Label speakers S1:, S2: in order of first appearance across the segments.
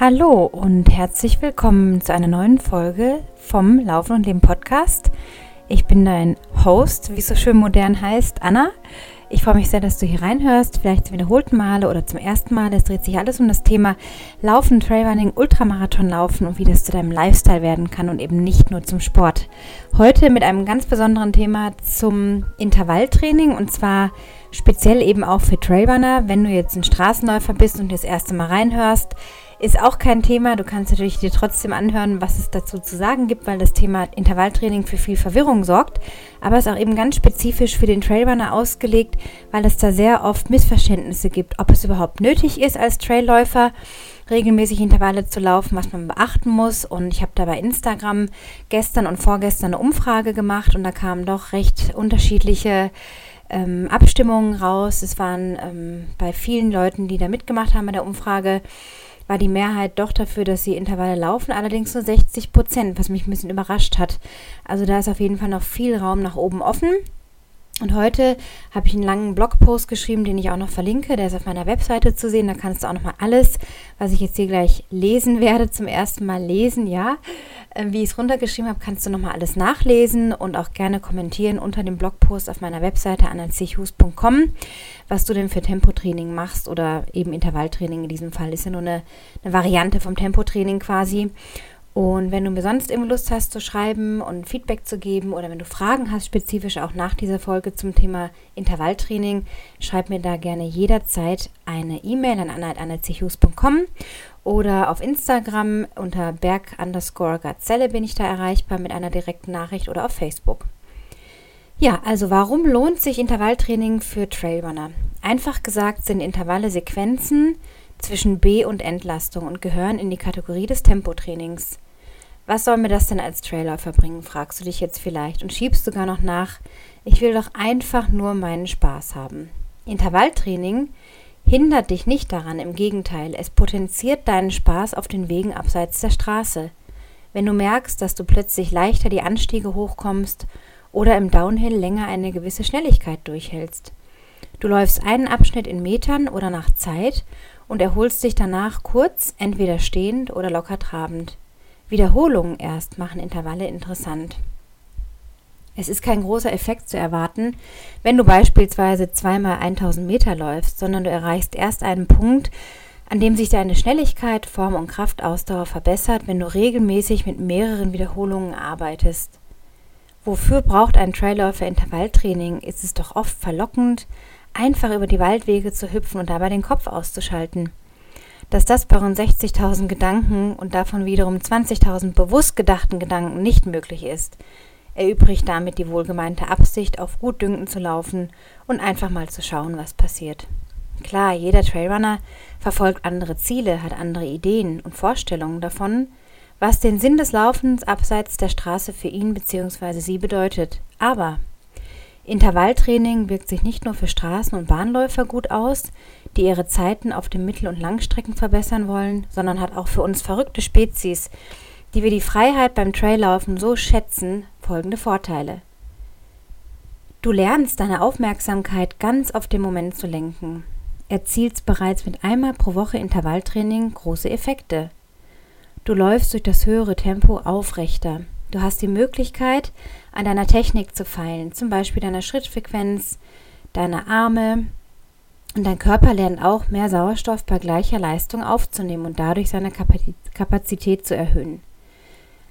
S1: Hallo und herzlich willkommen zu einer neuen Folge vom Laufen und Leben Podcast. Ich bin dein Host, wie es so schön modern heißt, Anna. Ich freue mich sehr, dass du hier reinhörst, vielleicht zum wiederholten Male oder zum ersten Mal. Es dreht sich alles um das Thema Laufen, Trailrunning, Ultramarathon laufen und wie das zu deinem Lifestyle werden kann und eben nicht nur zum Sport. Heute mit einem ganz besonderen Thema zum Intervalltraining und zwar speziell eben auch für Trailrunner. Wenn du jetzt ein Straßenläufer bist und das erste Mal reinhörst, ist auch kein Thema. Du kannst natürlich dir trotzdem anhören, was es dazu zu sagen gibt, weil das Thema Intervalltraining für viel Verwirrung sorgt. Aber es ist auch eben ganz spezifisch für den Trailrunner ausgelegt, weil es da sehr oft Missverständnisse gibt, ob es überhaupt nötig ist als Trailläufer regelmäßig Intervalle zu laufen, was man beachten muss. Und ich habe da bei Instagram gestern und vorgestern eine Umfrage gemacht und da kamen doch recht unterschiedliche ähm, Abstimmungen raus. Es waren ähm, bei vielen Leuten, die da mitgemacht haben bei der Umfrage, war die Mehrheit doch dafür, dass sie Intervalle laufen, allerdings nur 60 Prozent, was mich ein bisschen überrascht hat. Also da ist auf jeden Fall noch viel Raum nach oben offen. Und heute habe ich einen langen Blogpost geschrieben, den ich auch noch verlinke. Der ist auf meiner Webseite zu sehen. Da kannst du auch noch mal alles, was ich jetzt hier gleich lesen werde, zum ersten Mal lesen. Ja, äh, wie ich es runtergeschrieben habe, kannst du noch mal alles nachlesen und auch gerne kommentieren unter dem Blogpost auf meiner Webseite anazchus.com, was du denn für Tempotraining machst oder eben Intervalltraining in diesem Fall. Ist ja nur eine, eine Variante vom Tempotraining quasi. Und wenn du mir sonst immer Lust hast zu schreiben und Feedback zu geben oder wenn du Fragen hast, spezifisch auch nach dieser Folge zum Thema Intervalltraining, schreib mir da gerne jederzeit eine E-Mail an anna.anna.chus.com oder auf Instagram unter berg underscore Gazelle bin ich da erreichbar mit einer direkten Nachricht oder auf Facebook. Ja, also warum lohnt sich Intervalltraining für Trailrunner? Einfach gesagt sind Intervalle Sequenzen, zwischen B- und Entlastung und gehören in die Kategorie des Tempotrainings. Was soll mir das denn als Trailer verbringen, fragst du dich jetzt vielleicht und schiebst sogar noch nach, ich will doch einfach nur meinen Spaß haben. Intervalltraining hindert dich nicht daran, im Gegenteil, es potenziert deinen Spaß auf den Wegen abseits der Straße. Wenn du merkst, dass du plötzlich leichter die Anstiege hochkommst oder im Downhill länger eine gewisse Schnelligkeit durchhältst. Du läufst einen Abschnitt in Metern oder nach Zeit und erholst dich danach kurz, entweder stehend oder locker trabend. Wiederholungen erst machen Intervalle interessant. Es ist kein großer Effekt zu erwarten, wenn du beispielsweise zweimal 1000 Meter läufst, sondern du erreichst erst einen Punkt, an dem sich deine Schnelligkeit, Form und Kraftausdauer verbessert, wenn du regelmäßig mit mehreren Wiederholungen arbeitest. Wofür braucht ein Trailläufer Intervalltraining? Ist es doch oft verlockend, einfach über die Waldwege zu hüpfen und dabei den Kopf auszuschalten. Dass das bei rund 60.000 Gedanken und davon wiederum 20.000 bewusst gedachten Gedanken nicht möglich ist, erübrigt damit die wohlgemeinte Absicht, auf gut Dünken zu laufen und einfach mal zu schauen, was passiert. Klar, jeder Trailrunner verfolgt andere Ziele, hat andere Ideen und Vorstellungen davon, was den Sinn des Laufens abseits der Straße für ihn bzw. sie bedeutet. Aber Intervalltraining wirkt sich nicht nur für Straßen- und Bahnläufer gut aus, die ihre Zeiten auf den Mittel- und Langstrecken verbessern wollen, sondern hat auch für uns verrückte Spezies, die wir die Freiheit beim Traillaufen so schätzen, folgende Vorteile. Du lernst deine Aufmerksamkeit ganz auf den Moment zu lenken. Erzielst bereits mit einmal pro Woche Intervalltraining große Effekte. Du läufst durch das höhere Tempo aufrechter. Du hast die Möglichkeit, an deiner Technik zu feilen, zum Beispiel deiner Schrittfrequenz, deiner Arme. Und dein Körper lernt auch mehr Sauerstoff bei gleicher Leistung aufzunehmen und dadurch seine Kapazität zu erhöhen.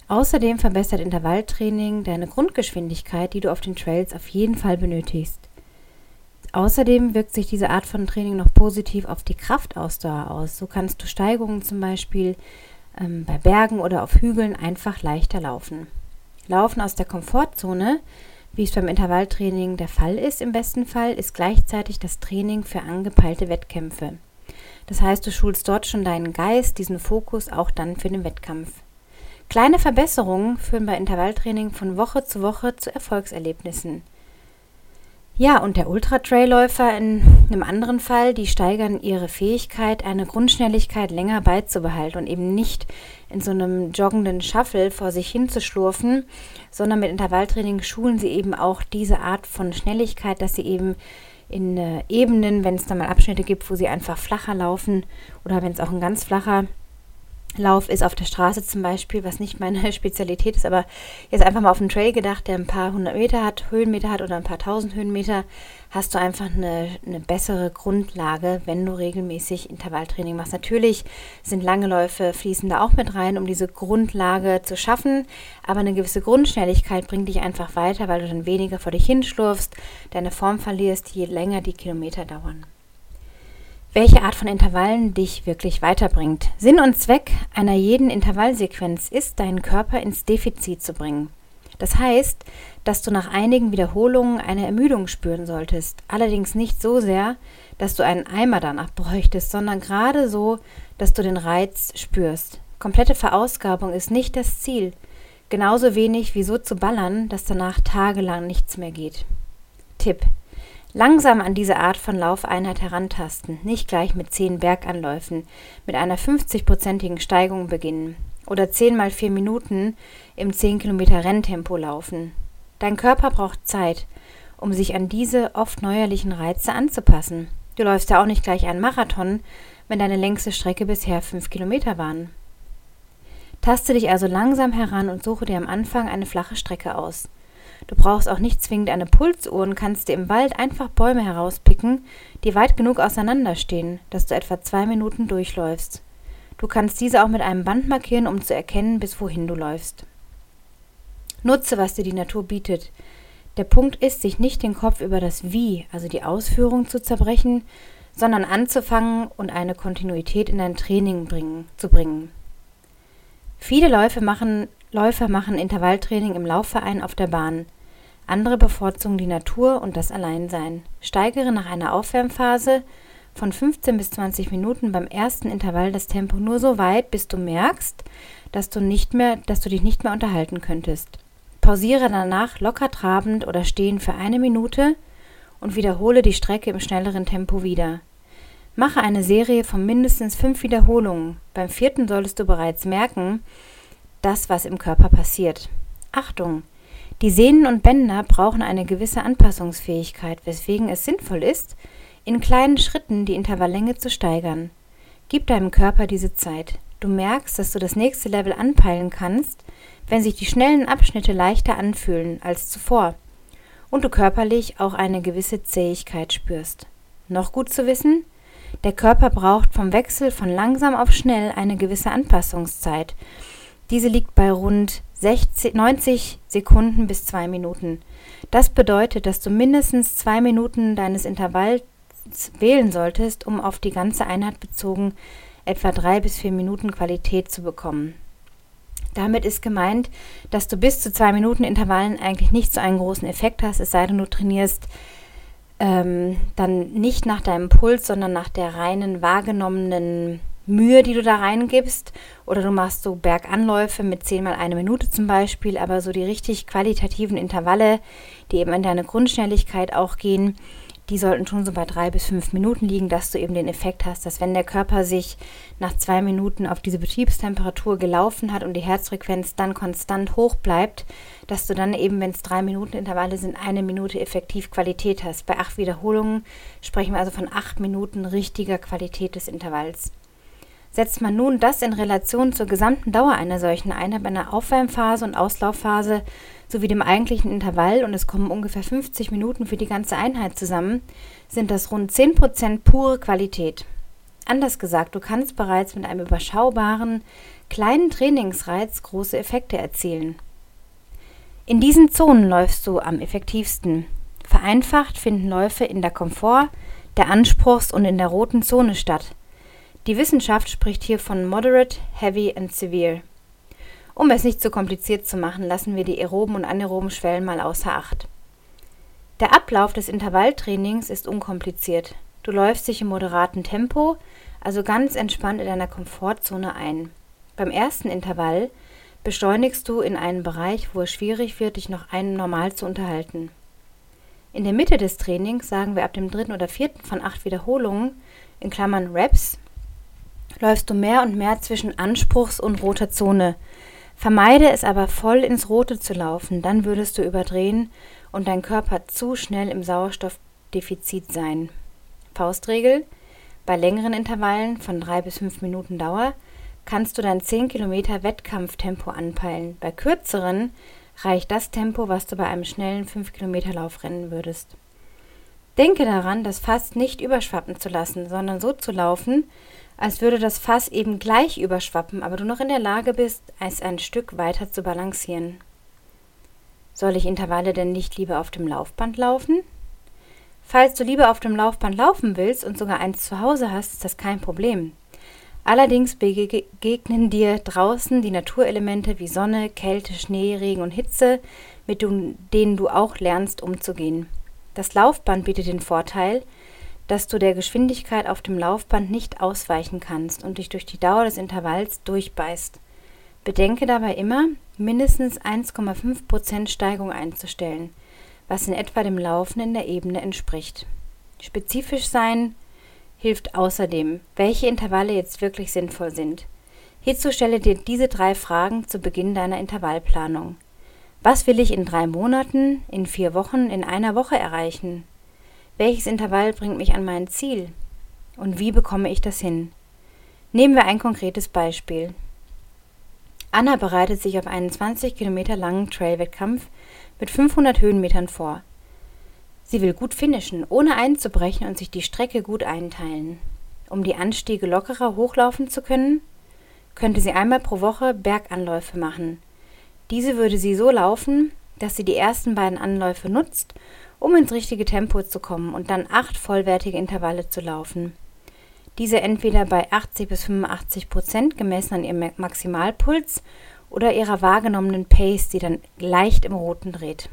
S1: Außerdem verbessert Intervalltraining deine Grundgeschwindigkeit, die du auf den Trails auf jeden Fall benötigst. Außerdem wirkt sich diese Art von Training noch positiv auf die Kraftausdauer aus. So kannst du Steigungen zum Beispiel ähm, bei Bergen oder auf Hügeln einfach leichter laufen. Laufen aus der Komfortzone, wie es beim Intervalltraining der Fall ist im besten Fall, ist gleichzeitig das Training für angepeilte Wettkämpfe. Das heißt, du schulst dort schon deinen Geist, diesen Fokus auch dann für den Wettkampf. Kleine Verbesserungen führen bei Intervalltraining von Woche zu Woche zu Erfolgserlebnissen. Ja, und der Ultra-Trailläufer in einem anderen Fall, die steigern ihre Fähigkeit, eine Grundschnelligkeit länger beizubehalten und eben nicht in so einem joggenden Shuffle vor sich hin zu schlurfen, sondern mit Intervalltraining schulen sie eben auch diese Art von Schnelligkeit, dass sie eben in äh, Ebenen, wenn es da mal Abschnitte gibt, wo sie einfach flacher laufen oder wenn es auch ein ganz flacher Lauf ist auf der Straße zum Beispiel, was nicht meine Spezialität ist, aber jetzt einfach mal auf einen Trail gedacht, der ein paar hundert Meter hat, Höhenmeter hat oder ein paar tausend Höhenmeter, hast du einfach eine, eine bessere Grundlage, wenn du regelmäßig Intervalltraining machst. Natürlich sind lange Läufe fließen da auch mit rein, um diese Grundlage zu schaffen, aber eine gewisse Grundschnelligkeit bringt dich einfach weiter, weil du dann weniger vor dich hinschlurfst, deine Form verlierst, je länger die Kilometer dauern welche Art von Intervallen dich wirklich weiterbringt. Sinn und Zweck einer jeden Intervallsequenz ist, deinen Körper ins Defizit zu bringen. Das heißt, dass du nach einigen Wiederholungen eine Ermüdung spüren solltest, allerdings nicht so sehr, dass du einen Eimer danach bräuchtest, sondern gerade so, dass du den Reiz spürst. Komplette Verausgabung ist nicht das Ziel, genauso wenig wie so zu ballern, dass danach tagelang nichts mehr geht. Tipp Langsam an diese Art von Laufeinheit herantasten, nicht gleich mit zehn Berganläufen, mit einer 50-prozentigen Steigung beginnen oder 10 mal 4 Minuten im 10 Kilometer Renntempo laufen. Dein Körper braucht Zeit, um sich an diese oft neuerlichen Reize anzupassen. Du läufst ja auch nicht gleich einen Marathon, wenn deine längste Strecke bisher 5 Kilometer waren. Taste dich also langsam heran und suche dir am Anfang eine flache Strecke aus. Du brauchst auch nicht zwingend eine Pulsuhr und kannst dir im Wald einfach Bäume herauspicken, die weit genug auseinanderstehen, dass du etwa zwei Minuten durchläufst. Du kannst diese auch mit einem Band markieren, um zu erkennen, bis wohin du läufst. Nutze, was dir die Natur bietet. Der Punkt ist, sich nicht den Kopf über das Wie, also die Ausführung, zu zerbrechen, sondern anzufangen und eine Kontinuität in dein Training bringen, zu bringen. Viele Läufe machen Läufer machen Intervalltraining im Laufverein auf der Bahn. Andere bevorzugen die Natur und das Alleinsein. Steigere nach einer Aufwärmphase von 15 bis 20 Minuten beim ersten Intervall das Tempo nur so weit, bis du merkst, dass du nicht mehr, dass du dich nicht mehr unterhalten könntest. Pausiere danach locker trabend oder stehen für eine Minute und wiederhole die Strecke im schnelleren Tempo wieder. Mache eine Serie von mindestens fünf Wiederholungen. Beim vierten solltest du bereits merken, das, was im Körper passiert. Achtung! Die Sehnen und Bänder brauchen eine gewisse Anpassungsfähigkeit, weswegen es sinnvoll ist, in kleinen Schritten die Intervalllänge zu steigern. Gib deinem Körper diese Zeit. Du merkst, dass du das nächste Level anpeilen kannst, wenn sich die schnellen Abschnitte leichter anfühlen als zuvor und du körperlich auch eine gewisse Zähigkeit spürst. Noch gut zu wissen, der Körper braucht vom Wechsel von langsam auf schnell eine gewisse Anpassungszeit diese liegt bei rund 60, 90 Sekunden bis zwei Minuten. Das bedeutet, dass du mindestens zwei Minuten deines Intervalls wählen solltest, um auf die ganze Einheit bezogen etwa drei bis vier Minuten Qualität zu bekommen. Damit ist gemeint, dass du bis zu zwei Minuten Intervallen eigentlich nicht so einen großen Effekt hast, es sei denn, du trainierst ähm, dann nicht nach deinem Puls, sondern nach der reinen wahrgenommenen Mühe, die du da reingibst. Oder du machst so Berganläufe mit 10 mal eine Minute zum Beispiel, aber so die richtig qualitativen Intervalle, die eben in deine Grundschnelligkeit auch gehen, die sollten schon so bei drei bis fünf Minuten liegen, dass du eben den Effekt hast, dass wenn der Körper sich nach zwei Minuten auf diese Betriebstemperatur gelaufen hat und die Herzfrequenz dann konstant hoch bleibt, dass du dann eben, wenn es drei Minuten Intervalle sind, eine Minute effektiv Qualität hast. Bei acht Wiederholungen sprechen wir also von acht Minuten richtiger Qualität des Intervalls. Setzt man nun das in Relation zur gesamten Dauer einer solchen Einheit, einer Aufwärmphase und Auslaufphase sowie dem eigentlichen Intervall und es kommen ungefähr 50 Minuten für die ganze Einheit zusammen, sind das rund 10% pure Qualität. Anders gesagt, du kannst bereits mit einem überschaubaren, kleinen Trainingsreiz große Effekte erzielen. In diesen Zonen läufst du am effektivsten. Vereinfacht finden Läufe in der Komfort-, der Anspruchs- und in der roten Zone statt. Die Wissenschaft spricht hier von Moderate, Heavy and Severe. Um es nicht zu kompliziert zu machen, lassen wir die aeroben und anaeroben Schwellen mal außer Acht. Der Ablauf des Intervalltrainings ist unkompliziert. Du läufst dich im moderaten Tempo, also ganz entspannt in deiner Komfortzone ein. Beim ersten Intervall beschleunigst du in einen Bereich, wo es schwierig wird, dich noch einen normal zu unterhalten. In der Mitte des Trainings, sagen wir ab dem dritten oder vierten von acht Wiederholungen, in Klammern Reps, läufst du mehr und mehr zwischen Anspruchs- und roter Zone. Vermeide es aber voll ins Rote zu laufen, dann würdest du überdrehen und dein Körper zu schnell im Sauerstoffdefizit sein. Faustregel: Bei längeren Intervallen von drei bis fünf Minuten Dauer kannst du dein 10 Kilometer Wettkampftempo anpeilen. Bei kürzeren reicht das Tempo, was du bei einem schnellen 5 Kilometer Lauf rennen würdest. Denke daran, das Fass nicht überschwappen zu lassen, sondern so zu laufen, als würde das Fass eben gleich überschwappen, aber du noch in der Lage bist, es ein Stück weiter zu balancieren. Soll ich Intervalle denn nicht lieber auf dem Laufband laufen? Falls du lieber auf dem Laufband laufen willst und sogar eins zu Hause hast, ist das kein Problem. Allerdings begegnen dir draußen die Naturelemente wie Sonne, Kälte, Schnee, Regen und Hitze, mit denen du auch lernst umzugehen. Das Laufband bietet den Vorteil, dass du der Geschwindigkeit auf dem Laufband nicht ausweichen kannst und dich durch die Dauer des Intervalls durchbeißt. Bedenke dabei immer, mindestens 1,5% Steigung einzustellen, was in etwa dem Laufen in der Ebene entspricht. Spezifisch sein hilft außerdem, welche Intervalle jetzt wirklich sinnvoll sind. Hierzu stelle dir diese drei Fragen zu Beginn deiner Intervallplanung. Was will ich in drei Monaten, in vier Wochen, in einer Woche erreichen? Welches Intervall bringt mich an mein Ziel? Und wie bekomme ich das hin? Nehmen wir ein konkretes Beispiel. Anna bereitet sich auf einen 20 Kilometer langen Trailwettkampf mit 500 Höhenmetern vor. Sie will gut finishen, ohne einzubrechen und sich die Strecke gut einteilen. Um die Anstiege lockerer hochlaufen zu können, könnte sie einmal pro Woche Berganläufe machen. Diese würde sie so laufen, dass sie die ersten beiden Anläufe nutzt um ins richtige Tempo zu kommen und dann acht vollwertige Intervalle zu laufen. Diese entweder bei 80 bis 85 Prozent gemessen an ihrem Maximalpuls oder ihrer wahrgenommenen Pace, die dann leicht im Roten dreht.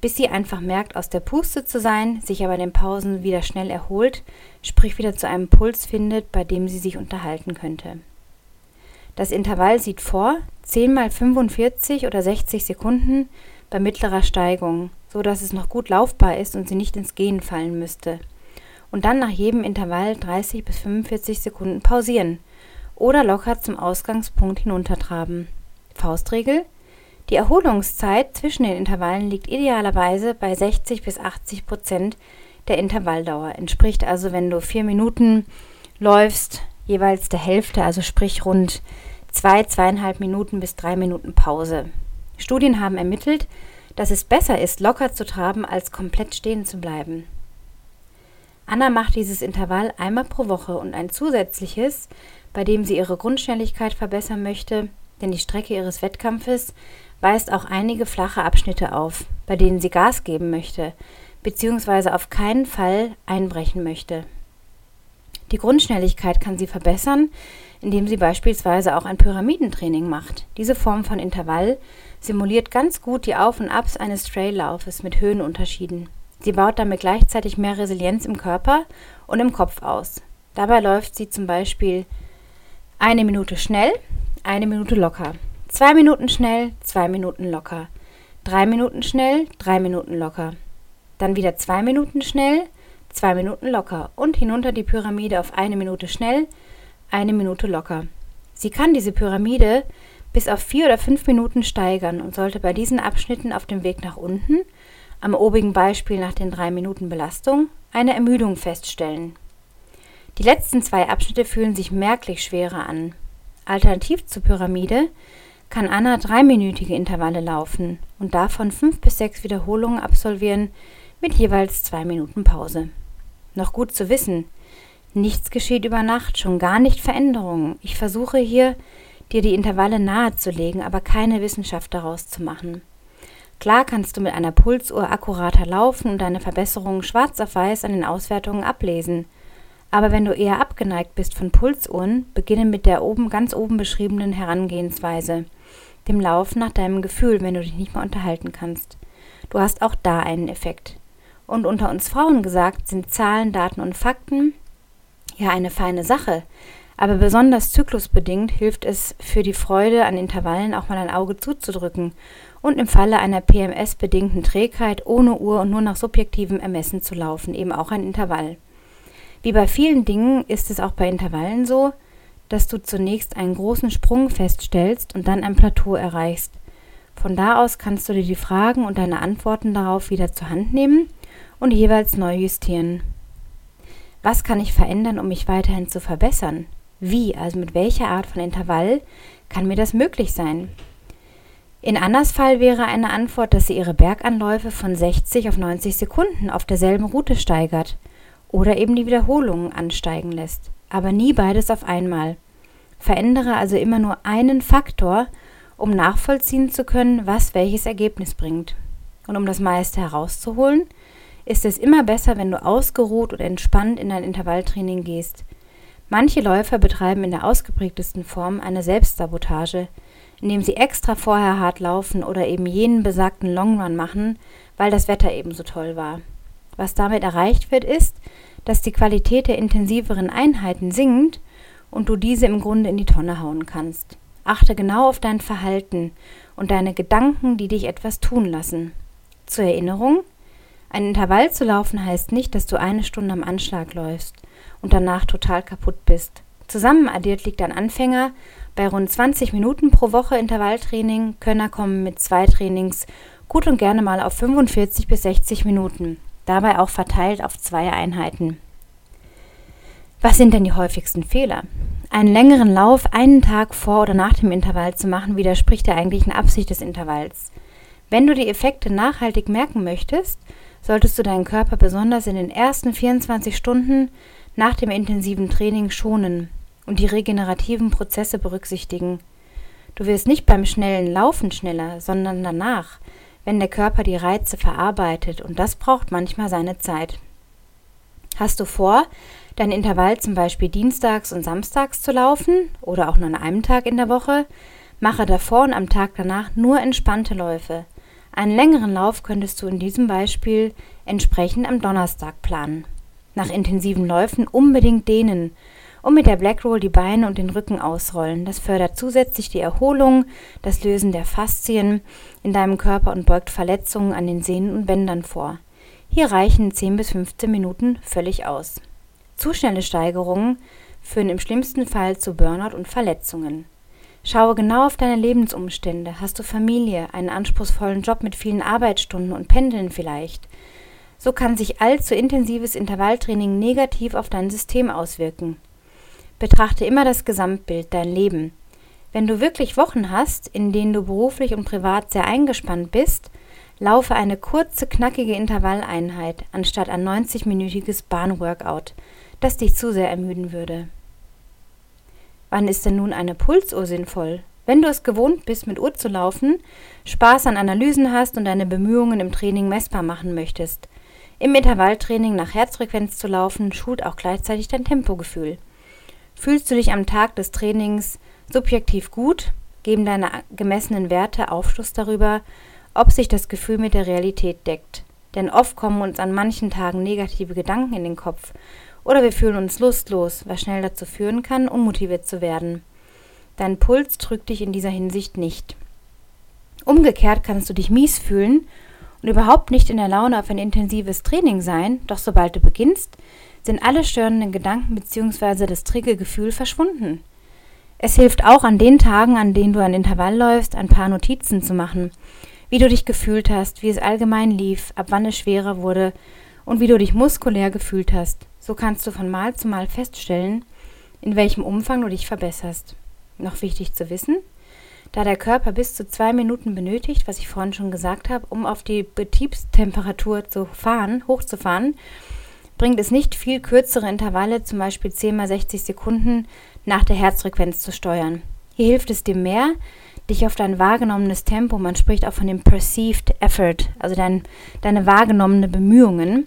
S1: Bis sie einfach merkt, aus der Puste zu sein, sich aber in den Pausen wieder schnell erholt, sprich wieder zu einem Puls findet, bei dem sie sich unterhalten könnte. Das Intervall sieht vor 10 mal 45 oder 60 Sekunden bei mittlerer Steigung, so dass es noch gut laufbar ist und sie nicht ins Gehen fallen müsste. Und dann nach jedem Intervall 30 bis 45 Sekunden pausieren oder locker zum Ausgangspunkt hinuntertraben. Faustregel: Die Erholungszeit zwischen den Intervallen liegt idealerweise bei 60 bis 80 Prozent der Intervalldauer. Entspricht also, wenn du vier Minuten läufst, jeweils der Hälfte, also sprich rund zwei, zweieinhalb Minuten bis drei Minuten Pause. Studien haben ermittelt, dass es besser ist, locker zu traben, als komplett stehen zu bleiben. Anna macht dieses Intervall einmal pro Woche und ein zusätzliches, bei dem sie ihre Grundschnelligkeit verbessern möchte, denn die Strecke ihres Wettkampfes weist auch einige flache Abschnitte auf, bei denen sie Gas geben möchte, beziehungsweise auf keinen Fall einbrechen möchte. Die Grundschnelligkeit kann sie verbessern, indem sie beispielsweise auch ein Pyramidentraining macht. Diese Form von Intervall simuliert ganz gut die Auf und Abs eines Traillaufes mit Höhenunterschieden. Sie baut damit gleichzeitig mehr Resilienz im Körper und im Kopf aus. Dabei läuft sie zum Beispiel eine Minute schnell, eine Minute locker, zwei Minuten schnell, zwei Minuten locker, drei Minuten schnell, drei Minuten locker, dann wieder zwei Minuten schnell, zwei Minuten locker und hinunter die Pyramide auf eine Minute schnell, eine Minute locker. Sie kann diese Pyramide bis auf vier oder fünf Minuten steigern und sollte bei diesen Abschnitten auf dem Weg nach unten, am obigen Beispiel nach den drei Minuten Belastung, eine Ermüdung feststellen. Die letzten zwei Abschnitte fühlen sich merklich schwerer an. Alternativ zur Pyramide kann Anna dreiminütige Intervalle laufen und davon fünf bis sechs Wiederholungen absolvieren mit jeweils zwei Minuten Pause. Noch gut zu wissen, nichts geschieht über Nacht, schon gar nicht Veränderungen. Ich versuche hier dir die Intervalle nahezulegen, aber keine Wissenschaft daraus zu machen. Klar kannst du mit einer Pulsuhr akkurater laufen und deine Verbesserungen schwarz auf weiß an den Auswertungen ablesen. Aber wenn du eher abgeneigt bist von Pulsuhren, beginne mit der oben ganz oben beschriebenen Herangehensweise, dem Laufen nach deinem Gefühl, wenn du dich nicht mehr unterhalten kannst. Du hast auch da einen Effekt. Und unter uns Frauen gesagt, sind Zahlen, Daten und Fakten ja eine feine Sache, aber besonders zyklusbedingt hilft es für die Freude an Intervallen auch mal ein Auge zuzudrücken und im Falle einer PMS-bedingten Trägheit ohne Uhr und nur nach subjektivem Ermessen zu laufen, eben auch ein Intervall. Wie bei vielen Dingen ist es auch bei Intervallen so, dass du zunächst einen großen Sprung feststellst und dann ein Plateau erreichst. Von da aus kannst du dir die Fragen und deine Antworten darauf wieder zur Hand nehmen und jeweils neu justieren. Was kann ich verändern, um mich weiterhin zu verbessern? Wie, also mit welcher Art von Intervall kann mir das möglich sein? In Annas Fall wäre eine Antwort, dass sie ihre Berganläufe von 60 auf 90 Sekunden auf derselben Route steigert oder eben die Wiederholungen ansteigen lässt, aber nie beides auf einmal. Verändere also immer nur einen Faktor, um nachvollziehen zu können, was welches Ergebnis bringt. Und um das meiste herauszuholen, ist es immer besser, wenn du ausgeruht und entspannt in dein Intervalltraining gehst. Manche Läufer betreiben in der ausgeprägtesten Form eine Selbstsabotage, indem sie extra vorher hart laufen oder eben jenen besagten Longrun machen, weil das Wetter eben so toll war. Was damit erreicht wird, ist, dass die Qualität der intensiveren Einheiten sinkt und du diese im Grunde in die Tonne hauen kannst. Achte genau auf dein Verhalten und deine Gedanken, die dich etwas tun lassen. Zur Erinnerung, ein Intervall zu laufen heißt nicht, dass du eine Stunde am Anschlag läufst und danach total kaputt bist. Zusammenaddiert liegt ein Anfänger bei rund 20 Minuten pro Woche Intervalltraining, Könner kommen mit zwei Trainings gut und gerne mal auf 45 bis 60 Minuten, dabei auch verteilt auf zwei Einheiten. Was sind denn die häufigsten Fehler? Einen längeren Lauf einen Tag vor oder nach dem Intervall zu machen, widerspricht der eigentlichen Absicht des Intervalls. Wenn du die Effekte nachhaltig merken möchtest, solltest du deinen Körper besonders in den ersten 24 Stunden nach dem intensiven Training schonen und die regenerativen Prozesse berücksichtigen. Du wirst nicht beim schnellen Laufen schneller, sondern danach, wenn der Körper die Reize verarbeitet, und das braucht manchmal seine Zeit. Hast du vor, dein Intervall zum Beispiel dienstags und samstags zu laufen oder auch nur an einem Tag in der Woche, mache davor und am Tag danach nur entspannte Läufe. Einen längeren Lauf könntest du in diesem Beispiel entsprechend am Donnerstag planen. Nach intensiven Läufen unbedingt dehnen und mit der Black Roll die Beine und den Rücken ausrollen. Das fördert zusätzlich die Erholung, das Lösen der Faszien in deinem Körper und beugt Verletzungen an den Sehnen und Bändern vor. Hier reichen 10 bis 15 Minuten völlig aus. Zu schnelle Steigerungen führen im schlimmsten Fall zu Burnout und Verletzungen. Schaue genau auf deine Lebensumstände. Hast du Familie, einen anspruchsvollen Job mit vielen Arbeitsstunden und Pendeln vielleicht? So kann sich allzu intensives Intervalltraining negativ auf dein System auswirken. Betrachte immer das Gesamtbild, dein Leben. Wenn du wirklich Wochen hast, in denen du beruflich und privat sehr eingespannt bist, laufe eine kurze, knackige Intervalleinheit anstatt ein 90-minütiges Bahnworkout, das dich zu sehr ermüden würde. Wann ist denn nun eine Pulsuhr sinnvoll? Wenn du es gewohnt bist, mit Uhr zu laufen, Spaß an Analysen hast und deine Bemühungen im Training messbar machen möchtest. Im Intervalltraining nach Herzfrequenz zu laufen, schult auch gleichzeitig dein Tempogefühl. Fühlst du dich am Tag des Trainings subjektiv gut, geben deine gemessenen Werte Aufschluss darüber, ob sich das Gefühl mit der Realität deckt. Denn oft kommen uns an manchen Tagen negative Gedanken in den Kopf oder wir fühlen uns lustlos, was schnell dazu führen kann, unmotiviert zu werden. Dein Puls trügt dich in dieser Hinsicht nicht. Umgekehrt kannst du dich mies fühlen und überhaupt nicht in der Laune auf ein intensives Training sein, doch sobald du beginnst, sind alle störenden Gedanken bzw. das trige Gefühl verschwunden. Es hilft auch an den Tagen, an denen du ein Intervall läufst, ein paar Notizen zu machen, wie du dich gefühlt hast, wie es allgemein lief, ab wann es schwerer wurde und wie du dich muskulär gefühlt hast. So kannst du von Mal zu Mal feststellen, in welchem Umfang du dich verbesserst. Noch wichtig zu wissen, da der Körper bis zu zwei Minuten benötigt, was ich vorhin schon gesagt habe, um auf die Betriebstemperatur zu fahren, hochzufahren, bringt es nicht viel kürzere Intervalle, zum Beispiel 10 mal 60 Sekunden, nach der Herzfrequenz zu steuern. Hier hilft es dir mehr, dich auf dein wahrgenommenes Tempo, man spricht auch von dem Perceived Effort, also dein, deine wahrgenommene Bemühungen,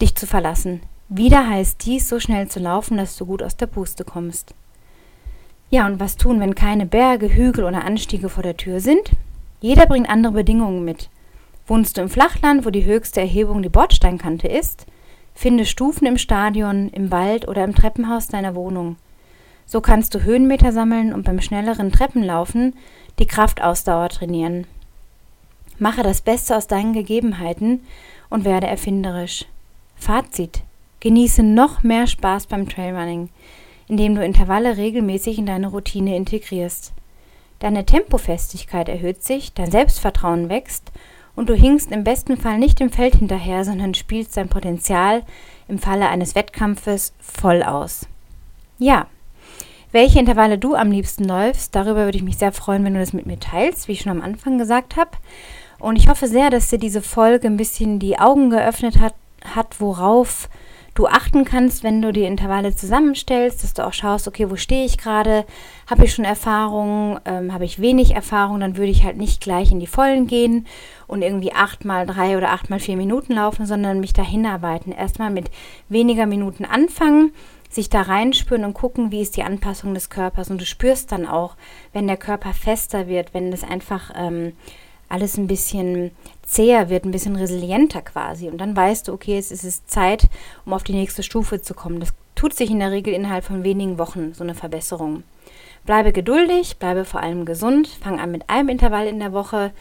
S1: dich zu verlassen. Wieder heißt dies, so schnell zu laufen, dass du gut aus der Puste kommst. Ja, und was tun, wenn keine Berge, Hügel oder Anstiege vor der Tür sind? Jeder bringt andere Bedingungen mit. Wohnst du im Flachland, wo die höchste Erhebung die Bordsteinkante ist? Finde Stufen im Stadion, im Wald oder im Treppenhaus deiner Wohnung. So kannst du Höhenmeter sammeln und beim schnelleren Treppenlaufen die Kraftausdauer trainieren. Mache das Beste aus deinen Gegebenheiten und werde erfinderisch. Fazit. Genieße noch mehr Spaß beim Trailrunning, indem du Intervalle regelmäßig in deine Routine integrierst. Deine Tempofestigkeit erhöht sich, dein Selbstvertrauen wächst und du hinkst im besten Fall nicht im Feld hinterher, sondern spielst dein Potenzial im Falle eines Wettkampfes voll aus. Ja, welche Intervalle du am liebsten läufst. Darüber würde ich mich sehr freuen, wenn du das mit mir teilst, wie ich schon am Anfang gesagt habe. Und ich hoffe sehr, dass dir diese Folge ein bisschen die Augen geöffnet hat, hat worauf du achten kannst, wenn du die Intervalle zusammenstellst, dass du auch schaust, okay, wo stehe ich gerade, habe ich schon Erfahrung, ähm, habe ich wenig Erfahrung, dann würde ich halt nicht gleich in die Vollen gehen und irgendwie acht mal drei oder acht mal vier Minuten laufen, sondern mich dahin arbeiten. Erstmal mit weniger Minuten anfangen, sich da reinspüren und gucken, wie ist die Anpassung des Körpers. Und du spürst dann auch, wenn der Körper fester wird, wenn das einfach ähm, alles ein bisschen zäher wird, ein bisschen resilienter quasi. Und dann weißt du, okay, es ist Zeit, um auf die nächste Stufe zu kommen. Das tut sich in der Regel innerhalb von wenigen Wochen, so eine Verbesserung. Bleibe geduldig, bleibe vor allem gesund, fang an mit einem Intervall in der Woche,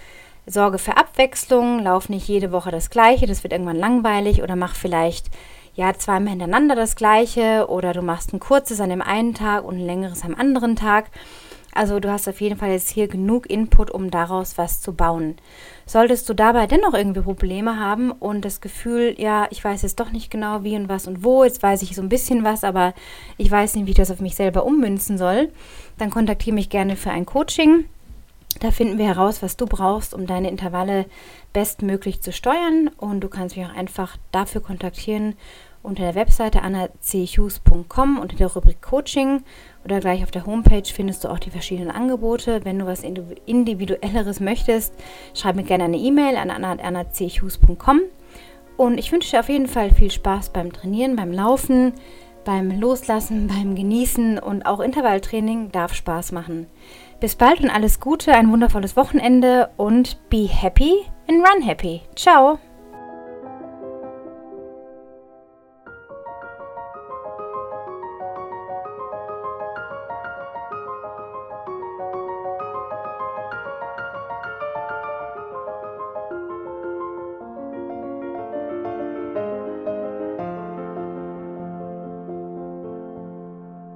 S1: sorge für Abwechslung, lauf nicht jede Woche das gleiche, das wird irgendwann langweilig oder mach vielleicht ja zweimal hintereinander das gleiche oder du machst ein kurzes an dem einen Tag und ein längeres am anderen Tag. Also du hast auf jeden Fall jetzt hier genug Input, um daraus was zu bauen. Solltest du dabei dennoch irgendwie Probleme haben und das Gefühl, ja, ich weiß jetzt doch nicht genau wie und was und wo, jetzt weiß ich so ein bisschen was, aber ich weiß nicht, wie ich das auf mich selber ummünzen soll, dann kontaktiere mich gerne für ein Coaching. Da finden wir heraus, was du brauchst, um deine Intervalle bestmöglich zu steuern und du kannst mich auch einfach dafür kontaktieren unter der Webseite annachughes.com unter der Rubrik Coaching oder gleich auf der Homepage findest du auch die verschiedenen Angebote. Wenn du was Individuelleres möchtest, schreib mir gerne eine E-Mail an annachughes.com und ich wünsche dir auf jeden Fall viel Spaß beim Trainieren, beim Laufen, beim Loslassen, beim Genießen und auch Intervalltraining darf Spaß machen. Bis bald und alles Gute, ein wundervolles Wochenende und be happy and run happy. Ciao!